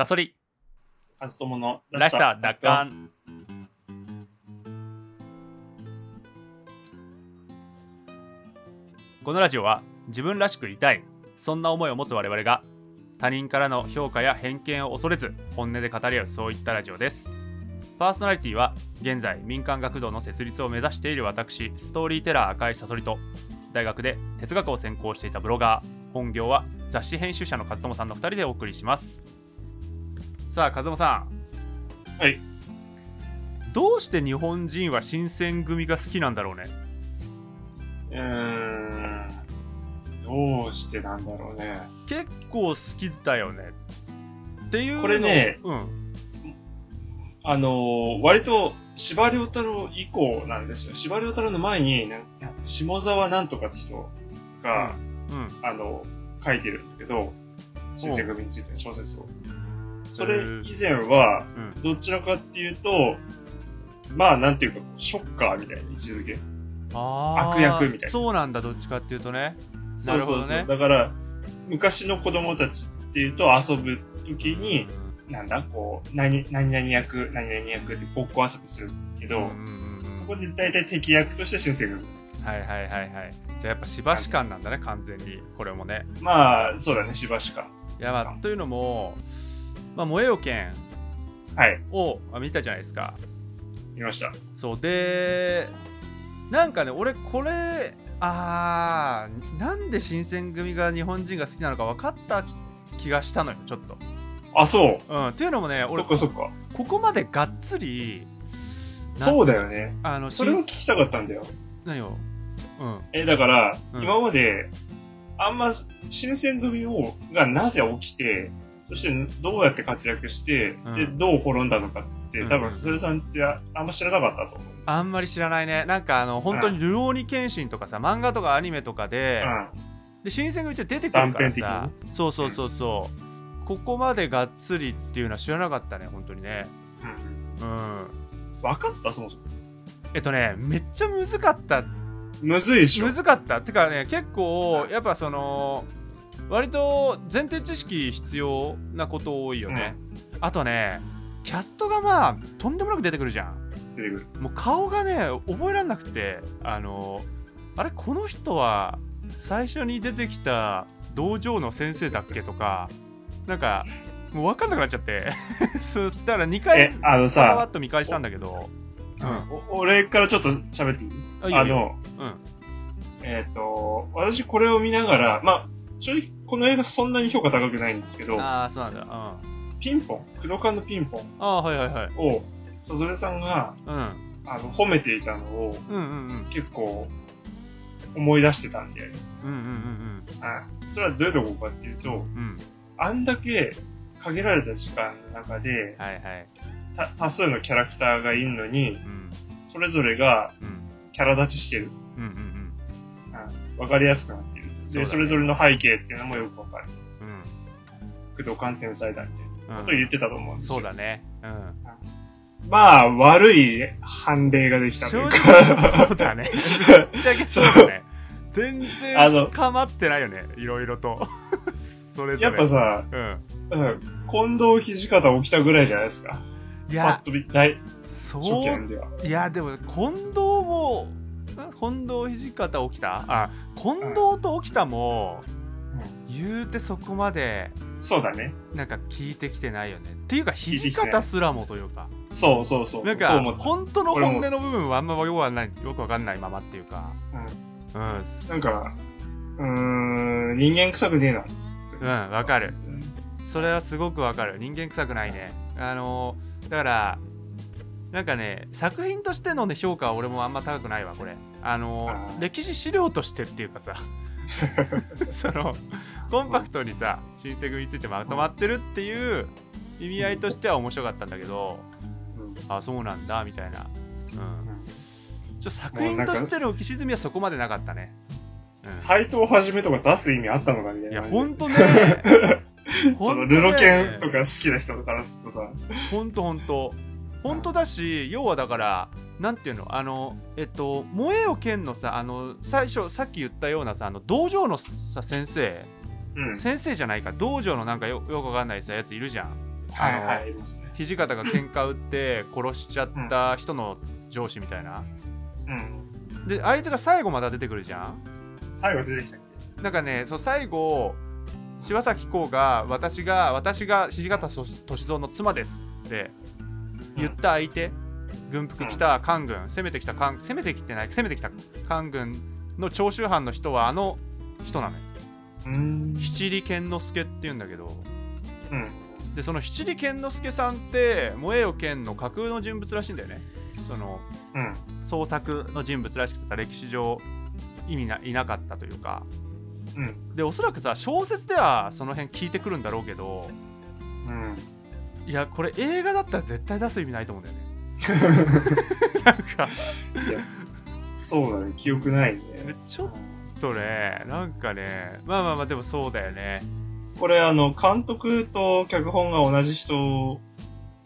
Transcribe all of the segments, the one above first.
サソリ。カズトモのらしさ。奪還このラジオは自分らしくいたい。そんな思いを持つ我々が他人からの評価や偏見を恐れず本音で語り合うそういったラジオです。パーソナリティは現在民間学童の設立を目指している私ストーリーテラー赤いサソリと大学で哲学を専攻していたブロガー。本業は雑誌編集者の和友さんの2人でお送りしますさあ和友さん。はい。どうして日本人は新選組が好きなんだろうね？うーん。どうしてなんだろうね。結構好きだよね。っていうのこれねうん。あのー割と司馬遼太郎以降なんですよ。司馬遼太郎の前に下沢なんとかって人が、うん。あの書いてるんだけど新選組についての小説をそれ以前はうん。どちらかっていうとまあなんていうかショッカーみたいな位置づけ。あー。悪役みたいな。そうなんだどっちかっていうとね。そうそうそう。ね。だから、昔の子供たちっていうと遊ぶ時に、なんだ、こう、何、何々役、何々役ってごっこ遊びするけど、そこで大体敵役として新選組。はいはいはいはい。じゃあやっぱしばし感なんだね完全に。これもね。まあ、そうだね、しばしか。いやまあというのもまあ燃えよ剣はい、見たじゃないですか見ました。そうでなんかね俺これあーなんで新選組が日本人が好きなのか分かった気がしたのよちょっとあ、そう。うんっていうのもねそ俺。ここまでがっつりなそうだよね。あのそれを聞新きたかったんだよ。何を？うんえ、だから、うん今まで、あんま、新選組を、がなぜ起きて、そしてどうやって活躍して、うん。で、どう滅んだのかって、多うん。分、すずさんってああんま知らなかったと思う。あんまり知らないね。なんかあの本当に「ルローニケンシン」とかさ漫画とかアニメとかで、で新選組って出てくるから断さそうそうそうそう。ここまでがっつりっていうのは知らなかったね本当にね。うん。うん。うん。分かったそもそも。えっとねめっちゃむずかった。むずいでしょ。むずかった。てかね結構うんやっぱその割と前提知識必要なこと多いよね、あとねキャストがまあとんでもなく出てくるじゃん。出てくる。もう顔がね覚えられなくてあのあれこの人は最初に出てきた道場の先生だっけとかなんかもう分かんなくなっちゃって。そうだから2回え、あのパワッさ、と見返したんだけど。うん。お俺からちょっと喋っていい？あの、うん。えっ、と、私これを見ながら、まあ、正直この映画そんなに評価高くないんですけど、ああそうなんだ。うん。あピンポン、黒缶のピンポンあはいはいはい。を、さぞれさんが、うん。あの、褒めていたのをうんうんうん。結構思い出してたんで、うんうんうんあそれはどういうとこかっていうと、うん。うんあんだけ限られた時間の中で、はいはい。た多数のキャラクターがいるのに、うん。それぞれがうん。キャラ立ちしてる。うんうんわかりやすくなって。で、それぞれの背景っていうのもよくわかる。うんうん工藤官天才だみたいなうんことを言ってたと思うんですよ。そうだねうんまあ、悪い判例ができたとい正うか。直そうだね。ぶっちゃけそうだね。全あの然かまってないよね、いろいろと。それぞれ。やっぱさ、うん。うん、近藤土方起きたぐらいじゃないですか。パいやそう。いや、でも、近藤も、ん近藤土方起きた？あ、近藤と起きたも、言うてそこまで、そうだね。なんか聞いてきてないよね。っていうか、土方すらもというか、そうそうそう。なんか本当の本音の部分はあんまよくわないよくわかんないままっていうか、うん、なんか、うーん、人間臭くねえな。うん、わかる。それはすごくわかる。人間臭くないね。あのだからなんかね作品としての、ね、評価は俺もあんま高くないわこれ。あの歴史資料としてっていうかさ。そのコンパクトにさ新選組についてまとまってるっていう意味合いとしては面白かったんだけどうん。あそうなんだみたいな。うん。ちょ作品としての浮き沈みはそこまでなかったね、うん。斎藤はじめとか出す意味あったのかみたいな。いやほんとね。そのルロケンとかか好きな人からするとさ、ほんとほんとほんとだし要はだからなんていうのあのえっと「燃えよ剣」のさあの最初さっき言ったようなさあの道場のさ先生。うん。先生じゃないか道場のなんかよよくわかんないさやついるじゃん。はいはい土方が喧嘩売って殺しちゃった人の上司みたいな、うん。であいつが最後まだ出てくるじゃん。最後出てきたっなんかねそう最後柴咲コウが私が私が土方歳三の妻ですって言った相手、軍服着た官軍攻めてきた官攻めてきてない攻めてきた官軍の長州藩の人はあの人なのよ。けうん。七里健之助って言うんだけど。うん。でその七里健之助さんって萌えよ剣の架空の人物らしいんだよね。そのうん。創作の人物らしくてさ歴史上意味ないなかったというか。うん。でおそらくさ小説ではその辺聞いてくるんだろうけどうんいやこれ映画だったら絶対出す意味ないと思うんだよね。なんか。そうだね。記憶ないね。ちょっとねなんかねまあまあまあでもそうだよね。これあの監督と脚本が同じ人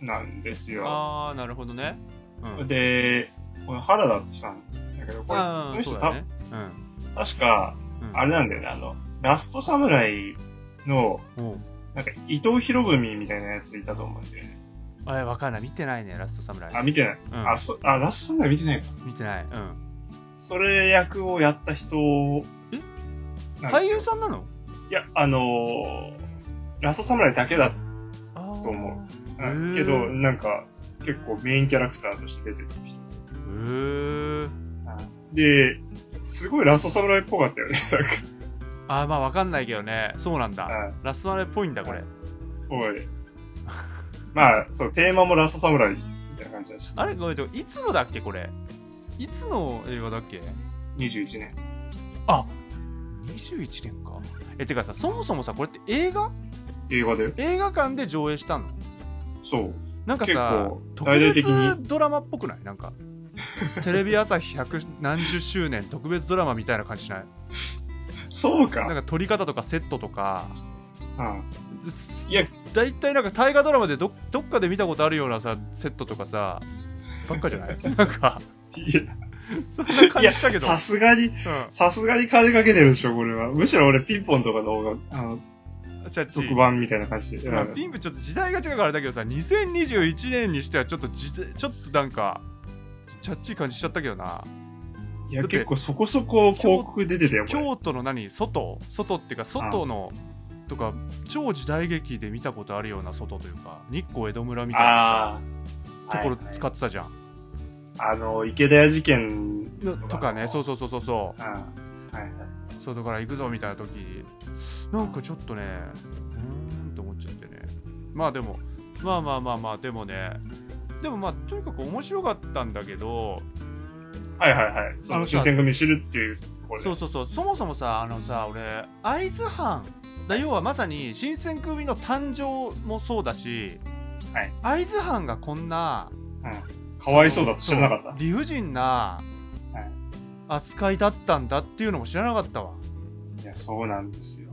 なんですよ。ああなるほどね。うん。でこの原田さんだけどこれこの人そうだね。た確かうん。うんあれなんだよね。あのラストサムライのおうなんか伊藤博文みたいなやついたと思うんだよねあわかんない。見てないねラストサムライ。あ見てない、うん。あそあラストサムライ見てないか。見てない。うん。それ役をやった人え？俳優さんなの？いやあのーラストサムライだけだあと思う。うん。けどなんか結構メインキャラクターとして出てる人へえですごいラストサムライっぽかったよねなんかあまあわかんないけどね。そうなんだ。あラストサムライっぽいんだこれ。おい。まあそうテーマもラストサムライみたいな感じだし。あれ？ごめんちょい。つのだっけこれ？いつの映画だっけ？21年。あ21年か。えてかさそもそもさこれって映画？映画で映画館で上映したの？そう。なんか結さ構特大々的別に。ドラマっぽくない？なんかテレビ朝日百何十周年特別ドラマみたいな感じしない？そうか。なんか撮り方とかセットとか。うん。すいや大体なんか大河ドラマでどどっかで見たことあるようなさセットとかさばっかじゃない？なんか。いや。そんな感じしたけど。さすがにうさすがに金かけてるでしょこれは。むしろ俺ピンポンとかの方があの特番みたいな感じで、まあ、うん。ピンプちょっと時代が違うからだけどさ2021年にしてはちょっとちょっとなんかチャッチい感じしちゃったけどないやだって結構そこそこ広告出てたよこれ。京都の何？外？外っていうか外のとか超時代劇で見たことあるような外というか日光江戸村みたいなところ使ってたじゃん、あの池田屋事件のとかね。そうそうそうそうそう。ん。はいはい、う外から行くぞみたいな時。なんかちょっとねうーんと思っちゃってね。まあでもまあまあまあまあでもね。でもまあとにかく面白かったんだけどはいはいはい。そあの新選組知るっていうところで。そうそうそう。そもそもさあのさ俺会津藩だ要はまさに新選組の誕生もそうだし、はい。会津藩がこんなかわいそうだと知らなかった。理不尽なはい。扱いだったんだっていうのも知らなかったわ。いやそうなんですよ。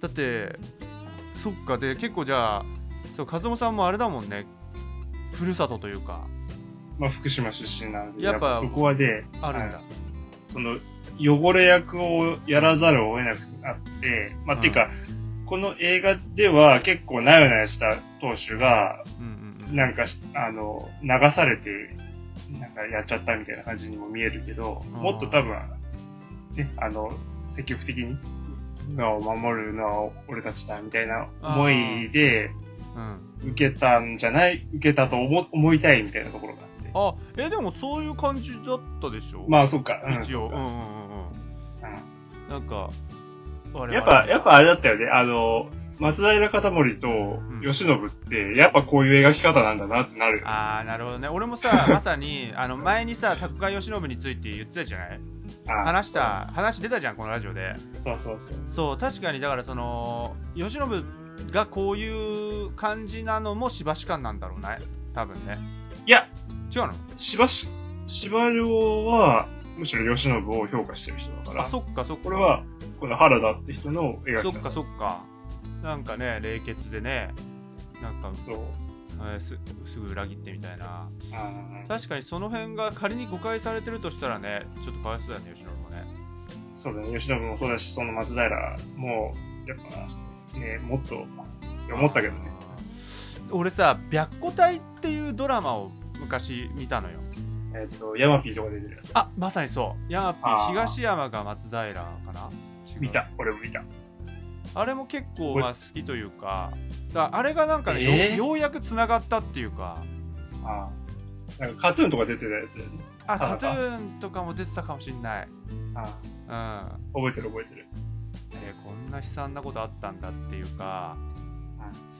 だってそっか。で結構じゃあそう和夫さんもあれだもんね。ふるさとというかまあ福島出身なのでやっぱそこはであるんだ、はい。その汚れ役をやらざるを得なくなってまあ、うん。ていうかこの映画では結構なよなよした当主がうんうんうん。なんかしあの流されてなんかやっちゃったみたいな感じにも見えるけどうん。もっと多分ねあの積極的にがを守るのは俺たちだみたいな思いでうん。受けたんじゃない受けたと思思いたいみたいなところがあえでもそういう感じだったでしょ？まあそっか、うん一応、うんうんうんうん。うん。なんかやっぱ、やっぱあれだったよね。あの、松平片森とん。慶喜って、やっぱこういう描き方なんだなってなる。ああなるほどね。俺もさ まさにあの前にさ高川慶喜について言ってたじゃない？あ話した話出たじゃんこのラジオで。そうそうそう。そう。確かにだからその慶喜がこういう感じなのもしばし感なんだろうね多分ね。いや、違うの？しばし、司馬遼は、むしろ慶喜を評価してる人だから、あそっかそっか。これは、この原田って人の描き方そっかそっか。なんかね冷血でねなんか、そう。えーすすぐ裏切ってみたいな。確かにその辺が仮に誤解されてるとしたらねちょっとかわいそうだよね慶喜もね。そうだね。慶喜もそうだし、その松平も、やっぱ、ね、もっと、思ったけどね。俺さ「白虎隊」っていうドラマを昔見たのよ。えっ、と、ヤマピーとか出てるやつ。あまさにそう。ヤマピあー。ー東山が松平かな？見た、俺も見た。あれも結構まあ好きというか。だあれがなんかね、えー？よようやくつながったっていうか。ああ。なんかカトゥーンとか出てたやつだよね。ああカトゥーンとかも出てたかもしんない。あうん。あ。覚えてる覚えてる。えーこんな悲惨なことあったんだっていうか。うん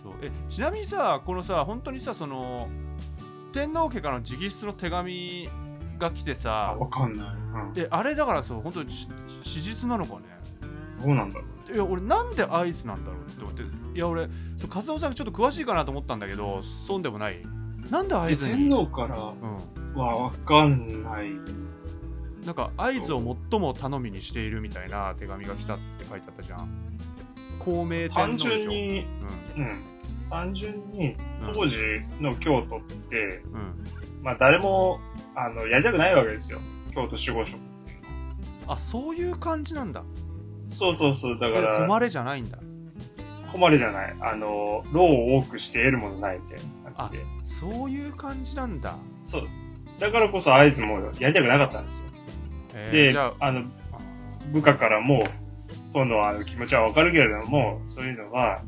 そう。えちなみにさこのさ本当にさその天皇家からの直筆の手紙が来てあ、さわかんない。うん。えあれだからそう本当にし史実なのかねどうなんだろう。いや俺なんで合図なんだろうって思っていや俺そう和夫さんがちょっと詳しいかなと思ったんだけどそうでもないなんで合え図に天皇から？うんはわかんない。なんか合図を最も頼みにしているみたいな手紙が来たって書いてあったじゃん孔明天皇単でしょ？純に、うん。単純に、当時の京都って、うん、うん、まあ誰も、あの、やりたくないわけですよ。京都守護職っていうのは。あそういう感じなんだそうそうそう。だかえら、誉れじゃないんだ誉れじゃない。あの、労を多くして得るものないみたいな感じで。そういう感じなんだそう。だからこそ合図もやりたくなかったんですよ。で、えーじゃああの、部下からも、とのあの気持ちはわかるけれども、そういうのは、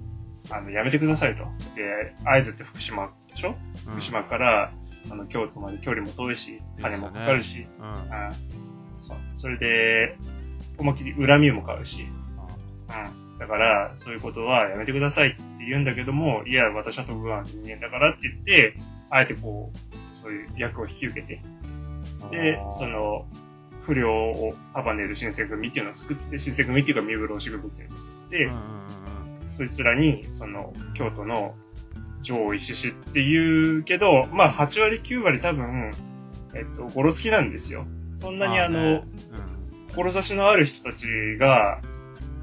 あの、やめてくださいと。で、会津って福島でしょ？うん。福島から、あの、京都まで距離も遠いし、金もかかるし、うん。うん。そう。それで、思いっきり恨みも買うし、うん。だから、そういうことはやめてくださいって言うんだけども、いや、私は徳川の人間だからって言って、あえてこう、そういう役を引き受けて、でその、不良を束ねる新選組っていうのを作って、新選組っていうか三風呂支部っていうのを作って、うんうんうんそいつらに、その、京都の上位志士っていうけど、まあ、8割9割多分、えっと、ゴロつきなんですよ。そんなにあの、ね。志のある人たちが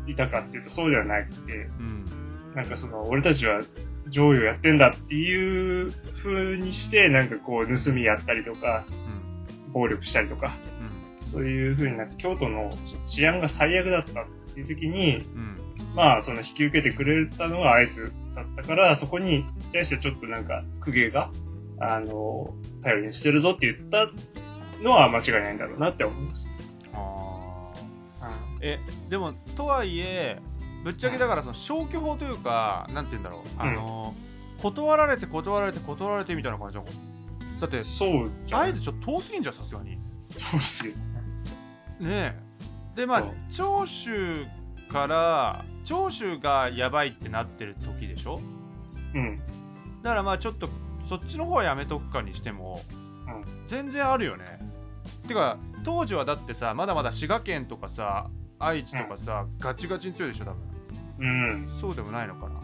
いたかっていうとそうではなくて、うん。うんなんかその、俺たちは上位をやってんだっていう風にして、なんかこう、盗みやったりとか、うん。暴力したりとか、うん。そういう風になって、京都の治安が最悪だったっていう時に、うんまあ、その引き受けてくれたのが合図だったから、そこに対してちょっとなんか、公家が、あの、頼りにしてるぞって言ったのは間違いないんだろうなって思います。あー。えでもとはいえぶっちゃけだからその消去法というかなんて言うんだろう。あの、断られて断られて断られてみたいな感じだもん。だってそうじゃん。合図ちょっと遠すぎんじゃんさすがに。ねそうですよ。え。でまあ長州から長州がやばいってなってる時でしょ？うん。だからまあちょっとそっちの方はやめとくかにしても、うん。全然あるよね。てか当時はだってさまだまだ滋賀県とかさ愛知とかさ、ガチガチに強いでしょ多分。うん。そうでもないのかな。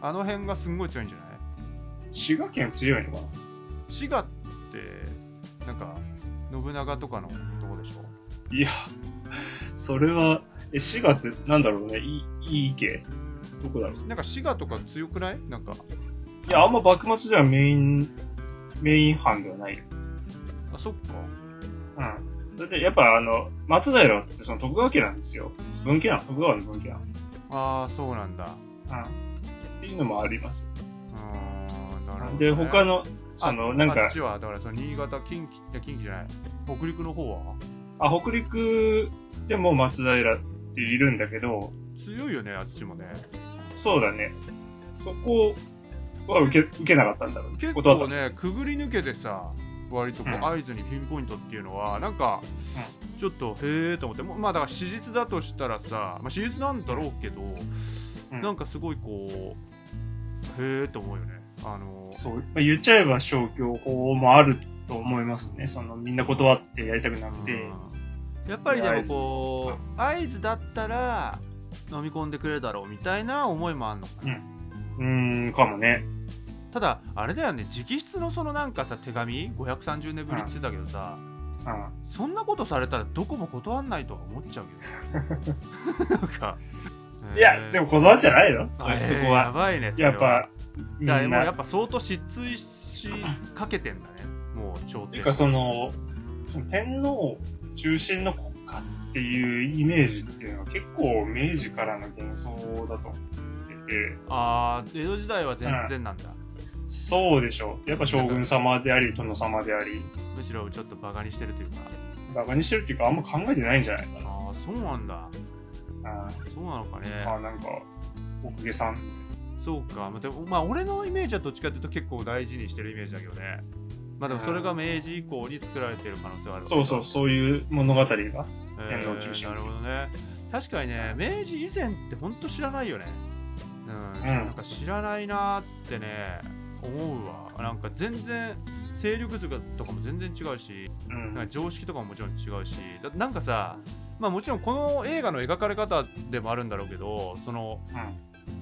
あの辺がすんごい強いんじゃない？滋賀県強いのかな？滋賀ってなんか信長とかのとこでしょ？いや、それは、え、滋賀ってなんだろうね。いいい池どこだろうなんか滋賀とか強くない？なんかいや、あんま幕末ではメイン、メイン班ではないよ。あそっかうん。だってやっぱあの、松平ってその徳川家なんですよ。文家なの？徳川の文家なの？ああそうなんだうん。っていうのもあります。うーんなるほど、ね、で、他の、その、なんかあっ、ちはだからその新潟近畿って近畿じゃない？北陸の方は？あ、北陸でも松平っているんだけど、強いよねあっちもねそうだね。そこは受け、受けなかったんだろう。結構ねくぐり抜けてさ割とこううん合図にピンポイントっていうのはなんかちょっとへえと思ってもまあだから史実だとしたらさ、まあ、史実なんだろうけど、うんなんかすごいこうへえと思うよねあのそう。まあ、言っちゃえば消去法もあると思いますね。その、みんな断ってやりたくなくて。うんやっぱりでもこう合図だったら飲み込んでくれるだろうみたいな思いもあんのかな、うーん、かもね。ただあれだよね。直筆のそのなんかさ手紙？530年ぶりって言ってたけどさ、うん。そんなことされたらどこも断んないとは思っちゃうけど なんか。いや、でも断っちゃないよ。そそこは。ばいねそれは。やっぱ、だもうやな。っぱ相当失墜しかけてんだね。もう朝廷っていうか、その、その天皇中心の国家っていうイメージっていうのは結構明治からの幻想だと思ってて、ああ江戸時代は全然なんだ、そうでしょう。やっぱ将軍様であり、殿様であり、むしろちょっとバカにしてるというか。バカにしてるっていうか、あんま考えてないんじゃないかな。ああそうなんだ。うんそうなのかね。まあなんか、お公家さん。そうか。まあでもまあ俺のイメージはどっちかっていうと結構大事にしてるイメージだけどねまあでもそれが明治以降に作られてる可能性はある。そうそう、そういう物語が。え天皇中心。ーなるほどね。確かにね明治以前ってほんと知らないよね。うん、なんか知らないなーってね思うわ。なんか全然勢力図とかも全然違うしうん。なんか常識とかももちろん違うし。だなんかさまあもちろんこの映画の描かれ方でもあるんだろうけどその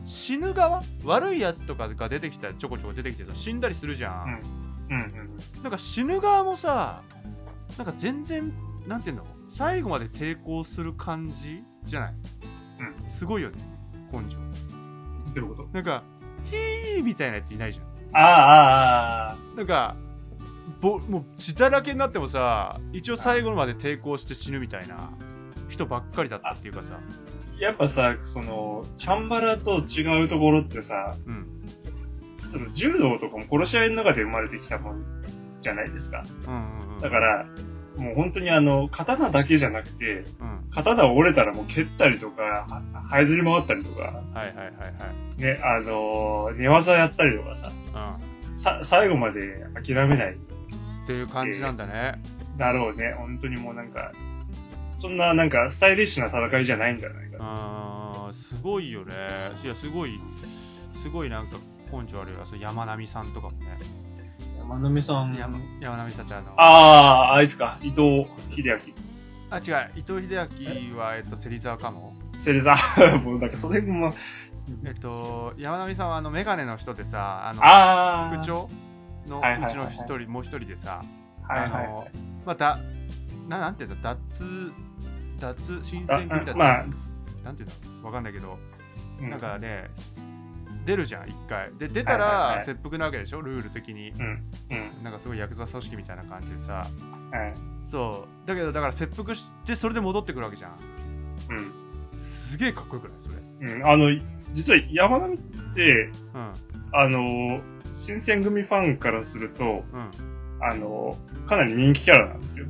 死ぬ側？悪いやつとかが出てきたらちょこちょこ出てきてさ死んだりするじゃん、うん。うん。うん。なんか死ぬ側もさなんか全然なんていうの？最後まで抵抗する感じじゃない、うすごいよね根性。どういうこと？なんかヒーみたいなやついないじゃん。ああ、ああ、ああ。なんかぼもう血だらけになってもさ一応最後まで抵抗して死ぬみたいな人ばっかりだったっていうかさ。やっぱさ、その、チャンバラと違うところってさ、うんその柔道とかも殺し合いの中で生まれてきたもんじゃないですか。うんうんうん。だから、もう本当にあの、刀だけじゃなくて、うん。刀折れたらもう蹴ったりとか、は這いずり回ったりとか、はいはいはいはい。ね、あの寝技やったりとかさ、うん。さ、最後まで諦めない。っていう感じなんだね、だろうね。本当にもうなんか、そんななんかスタイリッシュな戦いじゃないんじゃないかな。あーすごいよね。いやすごいすごいなんか根性あるよそう山並さんとかもね。山並さん。山山並さんってあのああ、あいつか。伊藤秀明。あ違う。伊藤英明はえっと芹沢かも。セレザもうなんかそれも、えっと山並さんはあのメガネの人でさあの。副長のはいはいはいうちの一人もう一人でさはいはい。あのはい。またななんていうんだ？脱脱新選組だあまあ。なんていうんだ？わかんないけど、うん。なんかね出るじゃん一回で出たら切腹なわけでしょルール的にうん。うん。なんかすごいヤクザ組織みたいな感じでさはい。そうだけどだから切腹してそれで戻ってくるわけじゃんうん。すげえかっこよくない？それうん。あの、実は山並って、うんあの、新選組ファンからすると、うんあの、かなり人気キャラなんですよ。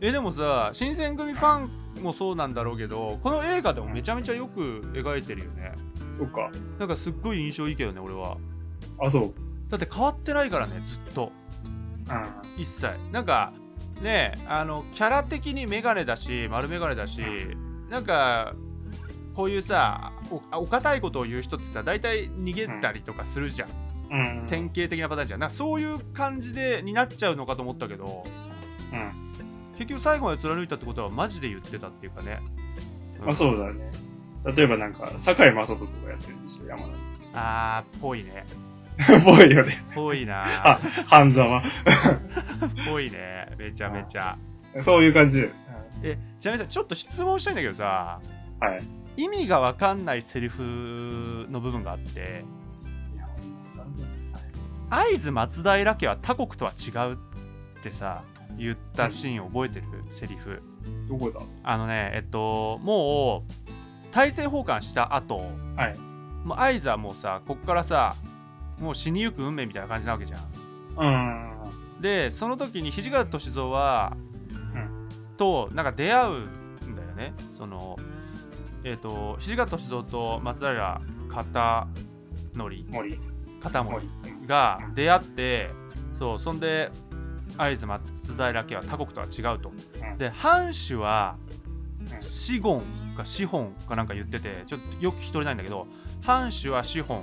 えでもさ新選組ファンもそうなんだろうけどこの映画でもめちゃめちゃよく描いてるよねそっか。なんかすっごい印象いいけどね俺はあ、そう。だって変わってないからねずっとうん。一切なんかねあのキャラ的にメガネだし丸メガネだしなんかこういうさおお堅いことを言う人ってさ大体逃げたりとかするじゃん、うん。典型的なパターンじゃんなんかそういう感じでになっちゃうのかと思ったけどうん。結局最後まで貫いたってことはマジで言ってたっていうかね、まあそうだね。例えばなんか、堺雅人とかやってるんですよ、山並。あーぽいね ぽいよね。ぽいなあ、半沢。ぽいねめちゃめちゃそういう感じで。えちなみにさちょっと質問したいんだけどさはい。意味がわかんないセリフの部分があって会津松平家は他国とは違うってさ言ったシーン覚えてる、セリフどこだ？あのねえっともう大政奉還した後はい。もう会津はもうさこっからさもう死にゆく運命みたいな感じなわけじゃんうん。でその時に土方歳三は、うとなんか出会うんだよねそのえっ、と土方歳三と松平片則森。片森森。が出会ってそうそんで会津松平家は他国とは違うと、うんで藩主はうん死言か資本かなんか言っててちょっとよく聞き取れないんだけど藩主は資本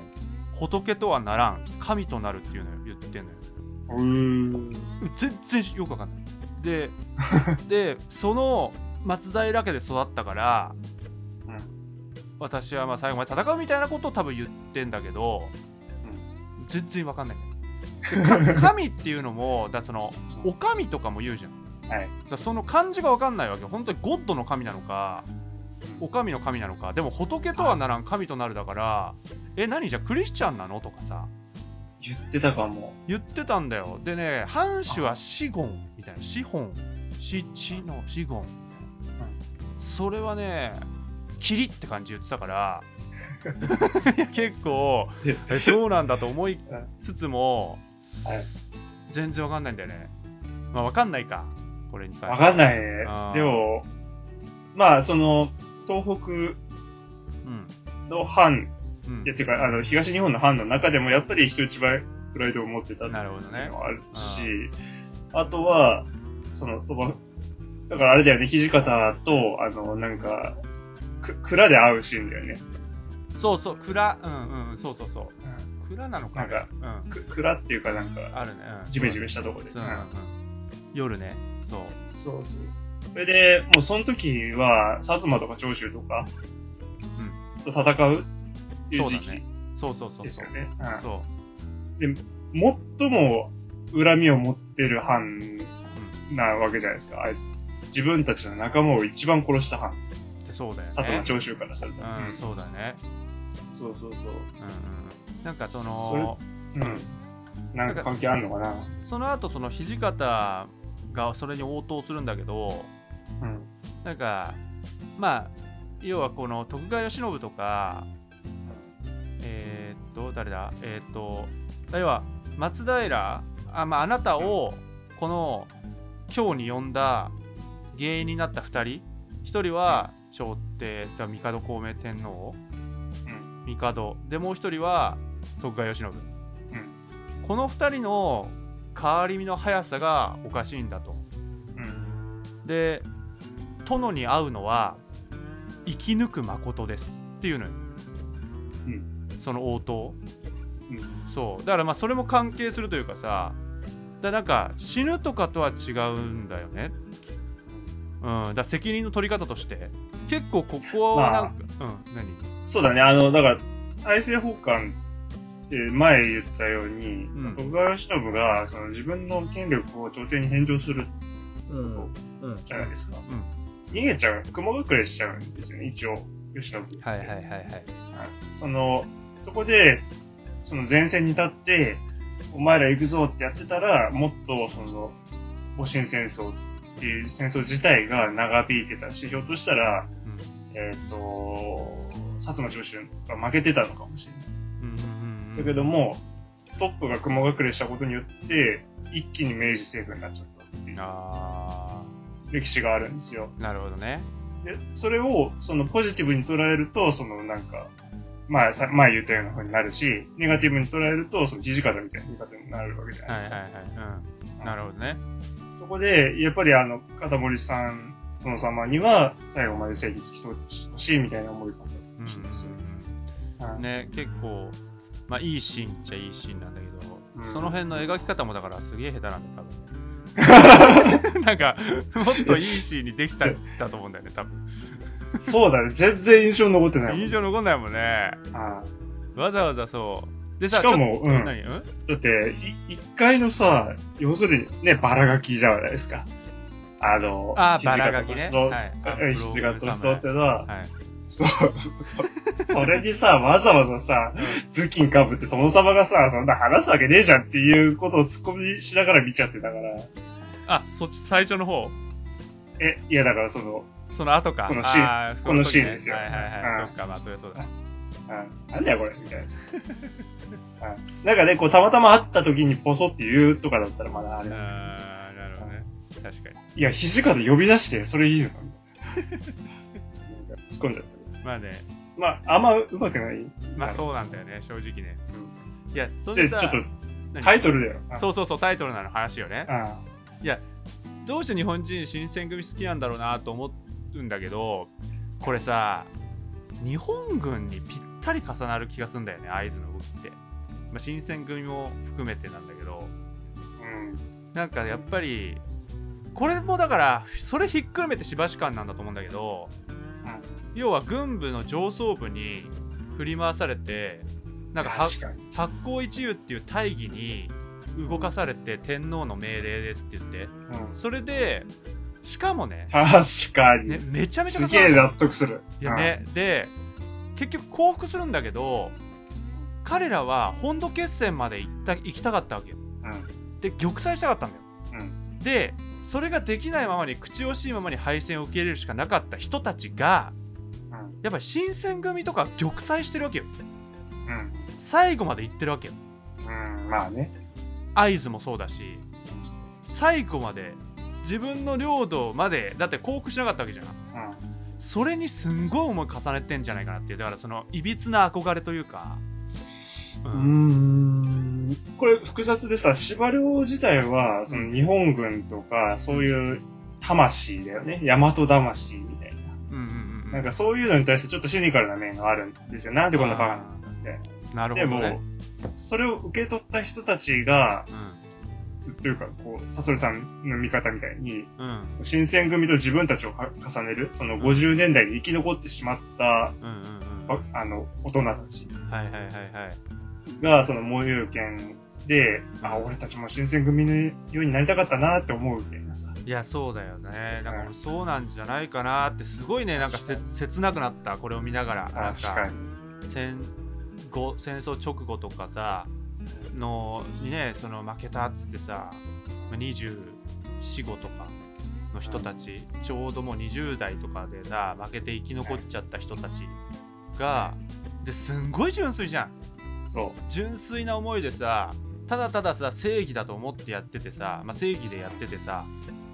仏とはならん神となるっていうのよ言ってんのよ。全然よくわかんないで でその松平家で育ったからうん。私はまあ最後まで戦うみたいなことを多分言ってんだけど、全然わかんない 神っていうのもだそのお神とかも言うじゃんはい。だその漢字がわかんないわけよ本当にゴッドの神なのかお神の神なのか。でも仏とはならん神となるだからえ何じゃあクリスチャンなの？とかさ。言ってたかも。言ってたんだよ。でね藩主は死言みたいな。資本。死地の死言。それはね霧って感じ言ってたから。結構えそうなんだと思いつつも、はい。全然わかんないんだよね。まあわかんないか。これに関わして。はかんない。でも、まあ、その、東北うんの藩、うん。いや、てか、あの、東日本の藩の中でも、やっぱり人一倍プライドを持ってたっていうのはあるし、あとは、その、鳥羽だからあれだよね、土方と、あの、なんか、く、蔵で会うシーンだよね。そうそう蔵うんうんそうそうそう。蔵なのかなんかうん。く、蔵っていうかなんか、あるね、うん、ジメジメしたとこで。うんうん夜ね。そう。そうそう。それで、もうその時は、薩摩とか長州とか、と戦うっていう時期そうだねそうそうそうそうですよね。うんそ最も恨みを持ってる藩なわけじゃないですか、あいつ。自分たちの仲間を一番殺した藩。うでそうだよね薩摩長州からすると。うん、うんそうだねそうそうそう。うんうんなんかそのうん。なんか関係あんのかなその後その土方がそれに応答するんだけどうん。なんかまあ要はこの徳川慶喜とかえーっと誰だ？えーっと要は松平あ,、まあ、あなたをこの今日に呼んだ原因になった2人？1人は朝廷だ帝孔明天皇？うん。帝。でもう1人は徳川慶喜、ん。この2人の変わり身の速さがおかしいんだと。うん。で殿に会うのは生き抜く誠ですっていうのよ、うん。その応答。うん。そう。だからまあそれも関係するというかさだからなんか死ぬとかとは違うんだよね。うん。だから責任の取り方として。結構ここはなんか、うん。何？そうだね、あの、だから、大政奉還って前言ったように、ん。徳川慶喜がその自分の権力を朝廷に返上するうん。うん。じゃないですか。うん逃げちゃう、雲隠れしちゃうんですよね、一応、慶喜って。はいはいはいはい。はい。その、そこで、その前線に立って、お前ら行くぞってやってたら、もっとその、戊辰戦争っていう戦争自体が長引いてた。し、ひょっとしたら、えっ、と、薩摩長州が負けてたのかもしれない。うんうんうんうん。だけども、トップが雲隠れしたことによって、一気に明治政府になっちゃったっていう。あ歴史があるんですよ。ーなるほどね。で、それを、そのポジティブに捉えると、そのなんか、まあ、さ前言ったような風になるし、ネガティブに捉えると、その土方みたいな言い方になるわけじゃないですか。はいはいはい。うん。なるほどね。そこで、やっぱりあの、片森さん、殿様には、最後まで正義突き通ってほしいみたいな思いがあったらしいんですよ。はい。ね結構まあいいシーンっちゃいいシーンなんだけど、うん。その辺の描き方もだからすげえ下手なんだよ多分ね なんかもっといいシーンにできたんだと思うんだよね多分。そうだね。全然印象に残ってないもん。印象残んないもんね。あわざわざそう。でさしかもうん。何？うんだって、い一階のさ、要するにね、バラガキじゃないですか。あの、あバラガキね。歳三はいえ土方歳三ってのは、はいそう、そそれにさ、わざわざさ、頭巾かぶって殿様がさ、そんな話すわけねえじゃんっていうことを突っ込みしながら見ちゃってたから、あそっち最初の方？え、いやだからその、その後か。このシーン。このシーンですよ。はいはいはい、うん。そっかまあそりゃそうだ。あなんだよこれ、みたいな。あなんかね、こう、たまたま会った時にポソって言うとかだったらまだあれあー。なるほどね。確かに。いや、土方呼び出して、それいいのかみたいな。突っ込んじゃった。まあね。まあ、あんま上手くない？まあそうなんだよね。正直ね。うん。いやそじゃあ、れでさちょっと、何？タイトルだよ。あそうそうそうタイトルなの話よねあどうして日本人新選組好きなんだろうなと思うんだけどこれさ日本軍にぴったり重なる気がするんだよね合図の動きって、まあ、新選組も含めてなんだけどうん。なんかやっぱりこれもだからそれひっくるめてしばし感なんだと思うんだけど要は軍部の上層部に振り回されてなんか。発行一遊っていう大義に動かされて天皇の命令ですって言ってうん。それでしかもね確かに。ねめちゃめちゃすげえ納得する。いやねで結局降伏するんだけど彼らは本土決戦まで行った行きたかったわけようん。で玉砕したかったんだようん。でそれができないままに口惜しいままに敗戦を受け入れるしかなかった人たちがうん。やっぱり新選組とか玉砕してるわけようん。最後まで行ってるわけようん。まあね。会津もそうだし最後まで自分の領土までだって降伏しなかったわけじゃんうん。それにすんごい思い重ねてんじゃないかなっていうだからそのいびつな憧れというかううーんこれ複雑でさ、司馬遼自体は、その日本軍とか、そういう魂だよね。大和魂みたいうんうんうんな。なんかそういうのに対してちょっとシニカルな面があるんですよ。なんでこんなバカなんだって。でもなるほどね、それを受け取った人たちが、うというか、こう、サソリさんの見方みたいに、ん。うん。新選組と自分たちをか重ねる、その50年代に生き残ってしまった、うんうんうん。ああの、大人たち。はいはいはいはい。が、その燃える剣で、あ、俺たちも新選組のようになりたかったなって思うみたいなさ。いやそうだよね。なんか俺そうなんじゃないかなってすごいねなんかせ切なくなったこれを見ながら。確かに。戦後戦争直後とかさのにねその負けたっつってさ245とかの人たちちょうどもう20代とかでさ負けて生き残っちゃった人たちがですんごい純粋じゃん。そ純粋な思いでさただたださ正義だと思ってやっててさ、まあ、正義でやっててさ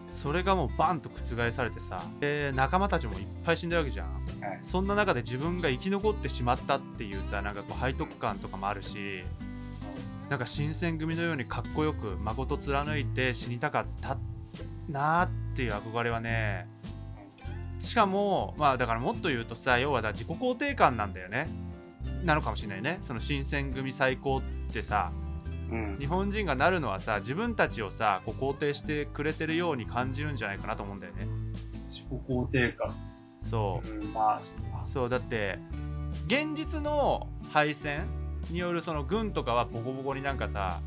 それがもうバンと覆されてさで仲間たちもいっぱい死んでるわけじゃん。う。はい。そんな中で自分が生き残ってしまったっていうさなんかこう背徳感とかもあるしなんか新選組のようにかっこよく誠貫いて死にたかったなーっていう憧れはね。しかもまあだからもっと言うとさ要はだ自己肯定感なんだよね。なのかもしれないね。その新選組最高ってさうん。日本人がなるのはさ自分たちをさこう肯定してくれてるように感じるんじゃないかなと思うんだよね自己肯定感。そううん、まあ、そうだって現実の敗戦によるその軍とかはボコボコになんかさ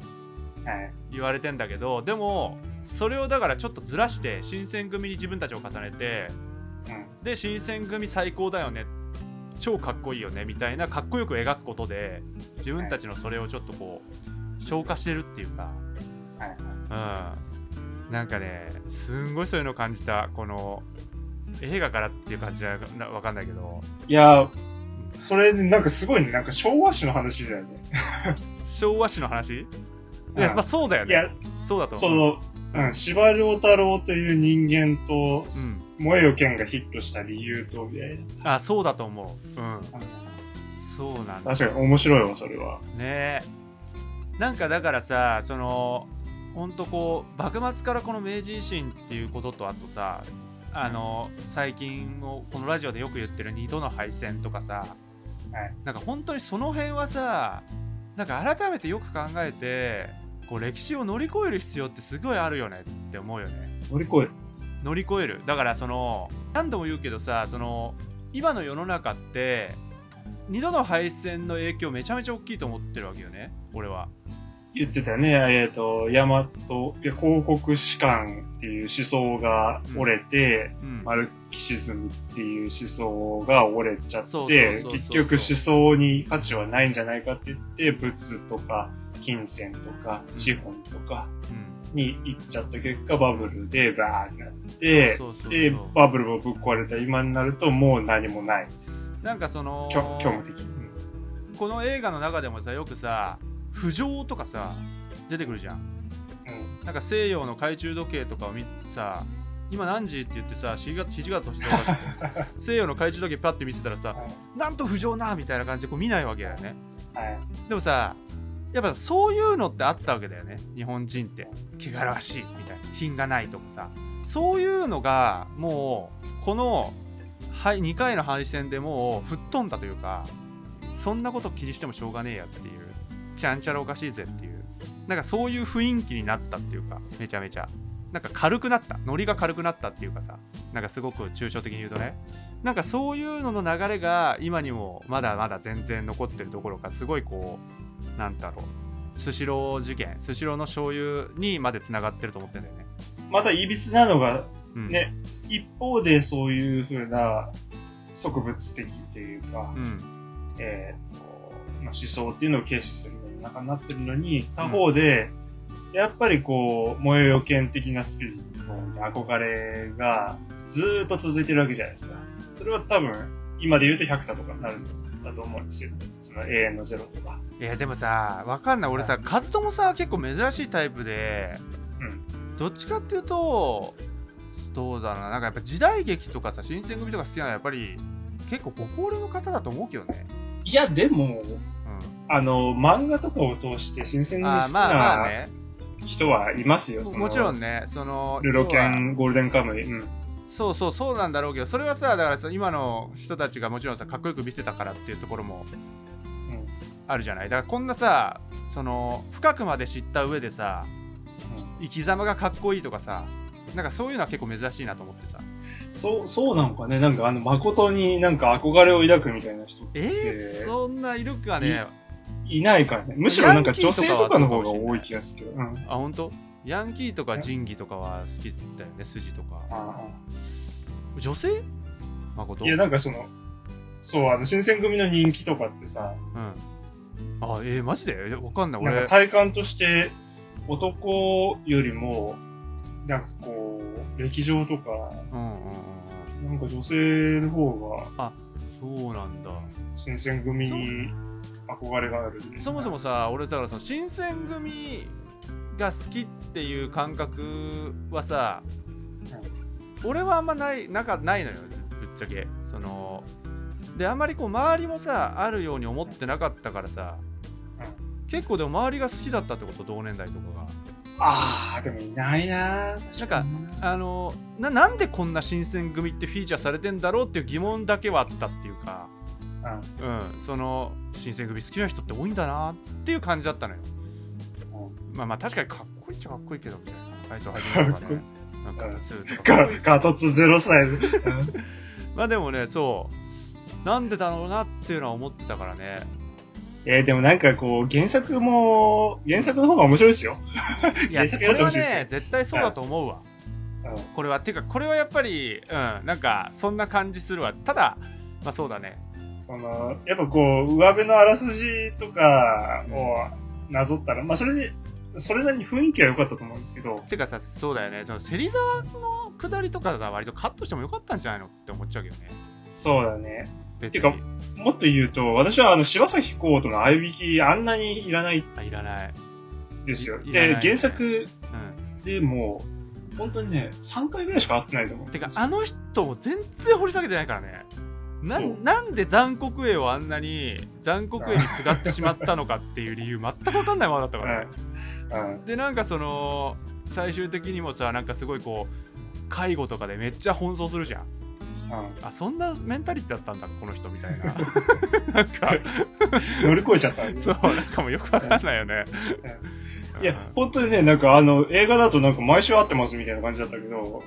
はい。言われてんだけどでもそれをだからちょっとずらして新選組に自分たちを重ねてうん。で新選組最高だよね超かっこいいよねみたいなかっこよく描くことで自分たちのそれをちょっとこう消化してるっていうかはい。うんなんかねすんごいそういうのを感じたこの映画からっていう感じじゃなわかんないけどいや、それ、なんかすごいね、なんか昭和史の話だよね。昭和史の話？いうんや、まあそうだよね。いや、そうだとそ思う。の、うん、司馬遼太郎という人間と、うん。燃えよ剣がヒットした理由と、みたいな。あ、そうだと思う。うん。そうなんだ。確かに面白いわ、それは。ねなんかだからさ、その、ほんとこう、幕末からこの明治維新っていうことと、あとさ、あの、最近もこのラジオでよく言ってる二度の敗戦とかさ、はいなんか本当にその辺はさ、なんか改めてよく考えて、こう歴史を乗り越える必要ってすごいあるよねって思うよね。乗り越える。乗り越えるだからその何度も言うけどさその今の世の中って二度の敗戦の影響めちゃめちゃ大きいと思ってるわけよね俺は。言ってたよね。えっ、と、大和、広告士官っていう思想が折れて、うん。マルキシズムっていう思想が折れちゃって結局思想に価値はないんじゃないかって言って、物とか金銭とかうん。資本とかうん。に行っちゃった結果、バブルでバーってなって、で、バブルもぶっ壊れた今になるともう何もない。なんかその虚虚無的。この映画の中でもさよくさ浮上とかさ出てくるじゃん。うん。なんか西洋の懐中時計とかを見てさ今何時って言ってさ土方歳三が 西洋の懐中時計パッて見せたらさなんと浮上なみたいな感じでこう見ないわけだよね。はい。でもさやっぱそういうのってあったわけだよね。日本人って。汚らわしいみたいな。品がないとかさ。そういうのがもうこの、はい、2回の敗戦でもう吹っ飛んだというかそんなこと気にしてもしょうがねえやっていうちゃんちゃらおかしいぜっていうなんかそういう雰囲気になったっていうかめちゃめちゃなんか軽くなったノリが軽くなったっていうかさなんかすごく抽象的に言うとねなんかそういうのの流れが今にもまだまだ全然残ってるところかすごいこうなんだろうスシロー事件スシローの醤油にまでつながってると思ってんだよね。また、いびつなのが、うん、ね、一方でそういうふうな植物的っていうか、うんえーとまあ、思想っていうのを軽視するような中になってるのに、他方で、やっぱりこう、燃えよ剣的なスピリットに憧れがずーっと続いてるわけじゃないですか。それは多分、今で言うと100田とかになるんだと思うんですよ。その永遠のゼロとか。いやでもさわかんない俺さカズトもさ結構珍しいタイプでうん。どっちかっていうとどうだななんかやっぱ時代劇とかさ新選組とか好きなのはやっぱり結構ご高齢の方だと思うけどねいや、でも、うあの、漫画とかを通して新鮮んに好きなね人はいますよ。そのもちろんねそのルロケン、ゴールデンカムイ。うん。そうそうそうなんだろうけどそれはさだからさ今の人たちがもちろんさかっこよく見せたからっていうところもうん。あるじゃないだからこんなさその深くまで知った上でさ生き様がかっこいいとかさなんかそういうのは結構珍しいなと思ってさ。そう、そうなのかね。なんかあの、誠になんか憧れを抱くみたいな人えー、そんないるかねいないからね。むしろなんか女性とかの方が多い気がするけど。うん。あ本当？ヤンキーとか仁義とかは好きだよね筋とか。あ女性？誠？あいや、なんかその、そう、あの、新選組の人気とかってさ、うん。あえー、マジで？えわかんない。俺。体感として男よりも、なんかこう、歴上とか、うんうんうんうん。なんか女性の方がそうなんだ。新選組に憧れがある。そもそもさ俺だからその新選組が好きっていう感覚はさ、俺はあんまないなんかないのよぶっちゃけ。そのであんまりこう周りもさあるように思ってなかったからさ、結構でも周りが好きだったってこと同年代とかがああ、でもいないな。なんかあのななんでこんな新選組ってフィーチャーされてんだろうっていう疑問だけはあったっていうか。うん。うん。その新選組好きな人って多いんだなっていう感じだったのよ。まあまあ確かにかっこいいっちゃかっこいいけどみたいな斎藤はじめとかねなんか普通とかガガトツゼロサイズ。まあでもねそう。なんでだろうなっていうのは思ってたからねえー、でもなんかこう、原作も、原作の方が面白いですよ。いやこれはね絶対そうだと思うわ。うん。これはていうかこれはやっぱりうんなんかそんな感じするわ。ただまあそうだね。その、やっぱこう、上辺のあらすじとかをなぞったら、まあそれで、それなりに雰囲気は良かったと思うんですけど、てかさそうだよね。その芹沢の下りとかが割とカットしてもよかったんじゃないのって思っちゃうけどね。そうだね。別てかにもっと言うと、私はあの、柴咲コウとの相引きあんなにいらないあいらないですよ。で、原作うんでも、本当にね、3回ぐらいしか会ってないと思う。てかあの人も全然掘り下げてないからねななんで残酷絵をあんなに残酷絵にすがってしまったのかっていう理由全く分かんないままだったからねうん。うん。でなんかその最終的にもさなんかすごいこう介護とかでめっちゃ奔走するじゃんうん。あそんなメンタリティだったんだこの人みたいな。なんか。乗り越えちゃった。そうなんかもうよく分かんないよね。いや、本当にね、なんかあの、映画だとなんか毎週会ってますみたいな感じだったけど、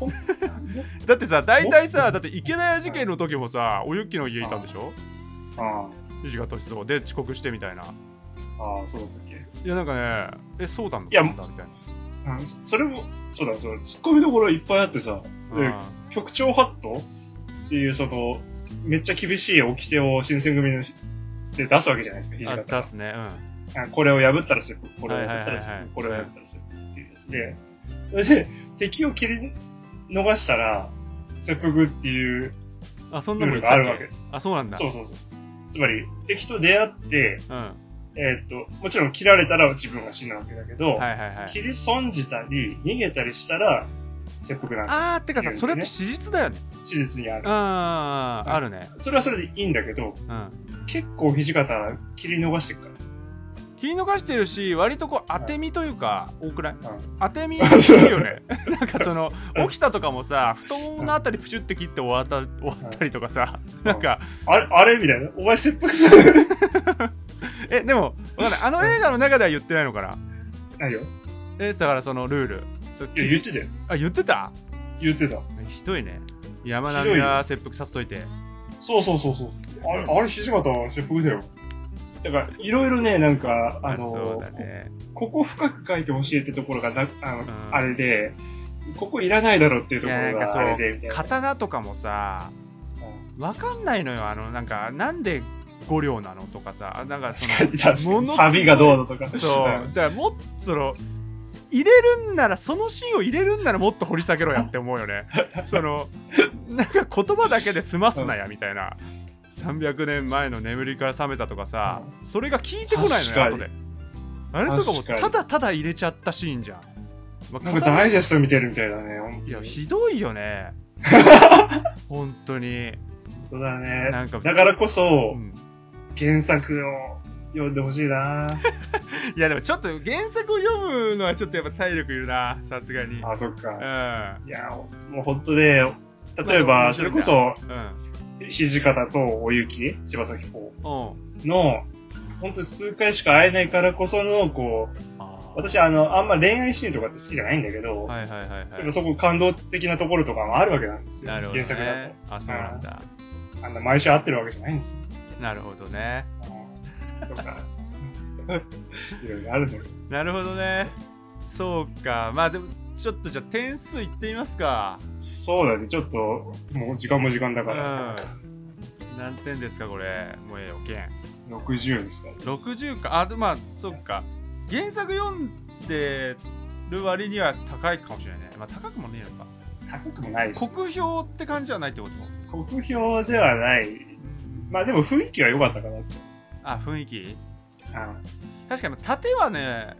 だってさ大体さだって池田屋事件の時もさおゆきの家いたんでしょ？あ土方歳三。で遅刻してみたいな。あ、ああ、そうだったっけ？いやなんかねえそうなんだいやみたいうん、そそれも、そうだ、そう、ツッコミどころいっぱいあってさ、でな局長ハット？っていうその、めっちゃ厳しい掟を新選組ので出すわけじゃないですか、土あ方が。出すね。うん。あこれを破ったら切腹、これを破ったら切はいはいはいはい。腹、これを破っ たら切腹っていうやつで、それで、敵を切り逃したら、切腹っていうあそんルールがあるわけ。あそうなんだ。そうそうそう。つまり、敵と出会って、うん。えーっと、もちろん切られたら自分が死ぬわけだけど、はいはいはい。切り損じたり、逃げたりしたら、切腹なんですあーってかさそれって史実だよね。史実にある。あああるね。それはそれでいいんだけど、うん。結構土方切り逃してるから。切り逃してるし割とこう当て身というか多くない？うん。当て身してるよね。なんかその起きたとかもさ太もものあたりプシュって切って終わった終わったりとかさなんかあれ、あれみたいな？お前切腹する えでもわかんない。あの映画の中では言ってないのかな？ないよ。えだからそのルール。そいや、言ってたよ。あ言ってた？言ってた。ひどいね山並は切腹させといてそうそうそうそう。あれ、あれ土方は切腹だよ。だから、いろいろね、なんか、あの、そうだねここ深く書いてほしいってところがな、あの、んあれで、ここいらないだろっていうところがいやなんかそうあれで、みたいな。刀とかもさうんわかんないのよあのなんかなんで5両なのとかさなんかその。ものすごいサビがどうのとか。そううんだからもっとその入れるんならそのシーンを入れるんならもっと掘り下げろやって思うよね。そのなんか言葉だけで済ますなやみたいな。300年前の眠りから覚めたとかさそれが聞いてこないのよ後で。あれとかもただただ入れちゃったシーンじゃん、まあなんかダイジェスト見てるみたいだね、いやひどいよね。本当に。本当だね。なんかだからこそ、うん。原作を読んでほしいな。いやでもちょっと原作を読むのはちょっとやっぱ体力いるなさすがに。あ、そっうか。ん。いや、もう本当で、例えまあば、それこそ、うん。土方とおゆき、千葉咲子うん。の、本当に数回しか会えないからこその、こう、私、あの、あんま恋愛シーンとかって好きじゃないんだけど、はいはいはいはい。でもそこ感動的なところとかもあるわけなんですよ。なるほど原作だねあそうなんだ。と。あんな毎週会ってるわけじゃないんですよ。なるほどねとか、いろいろあるんだけど。なるほどね。そうか。まあでもちょっとじゃあ点数いってみますか。そうだね、ちょっと、もう時間も時間だうん。から、何点ですかこれ。もうええよけん。60ですか。ら。60か。あでまあそっか。原作読んでる割には高いかもしれないね。まあ高くもねえのか。高くもないし、国評って感じはないってこと？国評ではない。まあでも雰囲気は良かったかなって。あ雰囲気？うん。確かに縦はね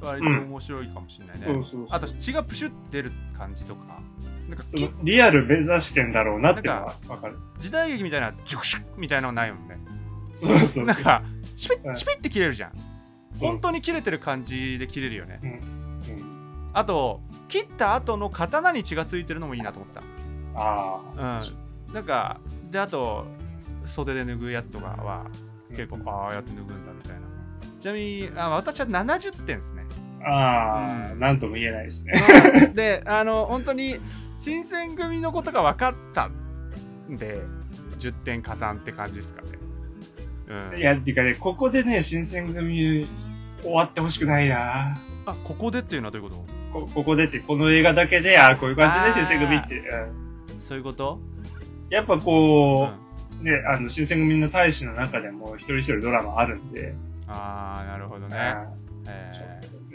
割と面白いかもしれないね、そうそうそう。あと血がプシュって出る感じとか。なんかそのリアル目指してんだろうなってのはわかる。時代劇みたいなジュクシュッみたいなのないもんね。そうそう。なんかシュピうん。ッシュピッって切れるじゃん。本当に切れてる感じで切れるよね。うん。あと切った後の刀に血がついてるのもいいなと思っああ。たうん。なんかであと袖で脱ぐやつとかは結構、ああやって脱ぐんだみたいな。ちなみにあ私は70点ですね。ああ、うん。なんとも言えないですね。であの本当に新選組のことが分かったんで10点加算って感じですかね。うん。いや、っていうかね、ここでね、新選組終わってほしくないな。あここでっていうのはどういうここここでって、この映画だけで、ああ、こういう感じで新選組って。うん。とそういうこと？やっぱうこん。う、ね、あの、新選組の大使の中でも一人一人ドラマあるんで、ああなるほどね。あえ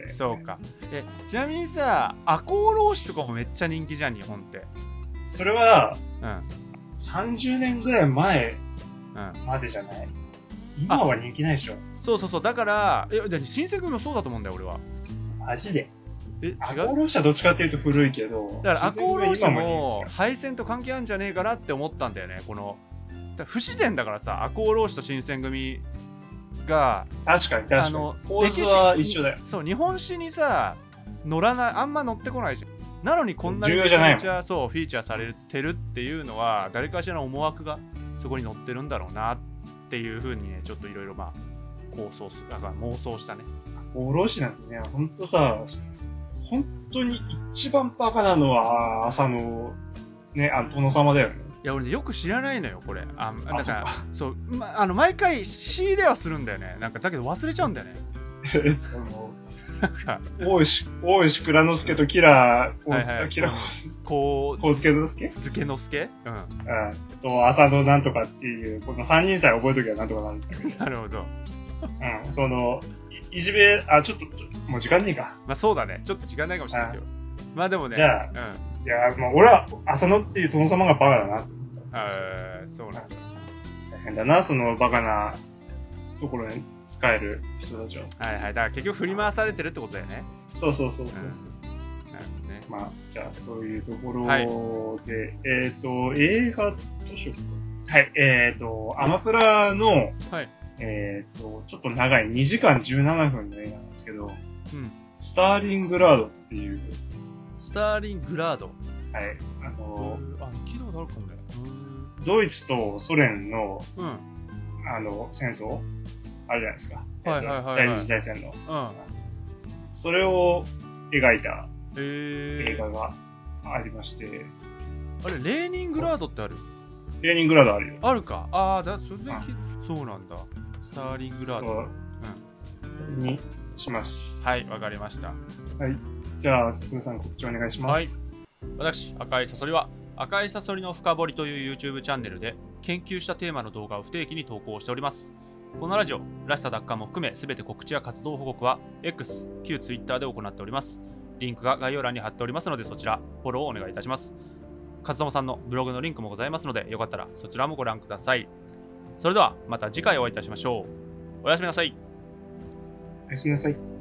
ー。そうか。えちなみにさ赤穂浪士とかもめっちゃ人気じゃん日本って。それは、うん。30年ぐらい前うん。までじゃない？今は人気ないでしょ。そうそうそう。だからえで新選組もそうだと思うんだよ俺は。マジで？え違赤穂う浪士はどっちかっていうと古いけど、だから赤穂浪士も敗戦と関係あるんじゃねえかなって思ったんだよねこの不自然だからさ赤穂浪士と新選組が確かに確かに。あの構図は一緒だよ。そう日本史にさ乗らないあんま乗ってこないじゃんなのにこんなにめちゃめちゃそうフィーチャーされてるっていうのは誰かしらの思惑がそこに乗ってるんだろうなっていうふうにねちょっといろいろまあ構想すだから妄想したね赤穂浪士なんてね、ほんとさ、本当に一番バカなのは、朝の、ね、あの、殿様だよね。いや俺ねよく知らないのよこれ。あだからそう、ま、あの毎回仕入れはするんだよね。なんかだけど忘れちゃうんだよね。その、なんか。大石、大石蔵之介とキラー、はいはい。キこう助之助？漬けの助？うん。うん。と、浅野なんとかっていう、この三人さえ覚えときゃなんとかなんだけど、なるほど。うん。その、いいじめ、あ、ちょっと、もう時間ねえか。まあそうだね。ちょっと時間ないかもしれないけど。まあでもね。じゃあうんいや、もう俺は、浅野っていう殿様がバカだな。あーそうなんだ大変だな、そのバカなところに使える人たちは。はいはいだから結局振り回されてるってことだよねそうそうそうそうそう。なるほどねまあ、じゃあ、そういうところで、はいえっ、と、映画どうしようか。はい、えっ、と、アマプラの、はいえっ、と、ちょっと長い2時間17分の映画なんですけど、うんスターリングラードっていう、スターリングラード。はい、あの、あ聞いたことあるかもね。ドイツとソ連の、うん。うんあの、戦争？あるじゃないですか。はいはいはいはい。第二次大戦の。うん。それを描いたえー、映画がありまして、あれレーニングラードってある？レーニングラードあるよ。あるか。ああだそれできそうなんだ。スターリングラード。そう。にします。はいわかりましたじゃあ、すみさん告知お願いします。はい。私赤いサソリは赤いサソリの深掘りという YouTube チャンネルで研究したテーマの動画を不定期に投稿しております。このラジオらしさ奪還も含め全て告知や活動報告は X 旧 Twitter で行っております。リンクが概要欄に貼っておりますのでそちらフォローをお願いいたします。勝友さんのブログのリンクもございますのでよかったらそちらもご覧ください。それではまた次回お会いいたしましょう。おやすみなさい。おやすみなさい。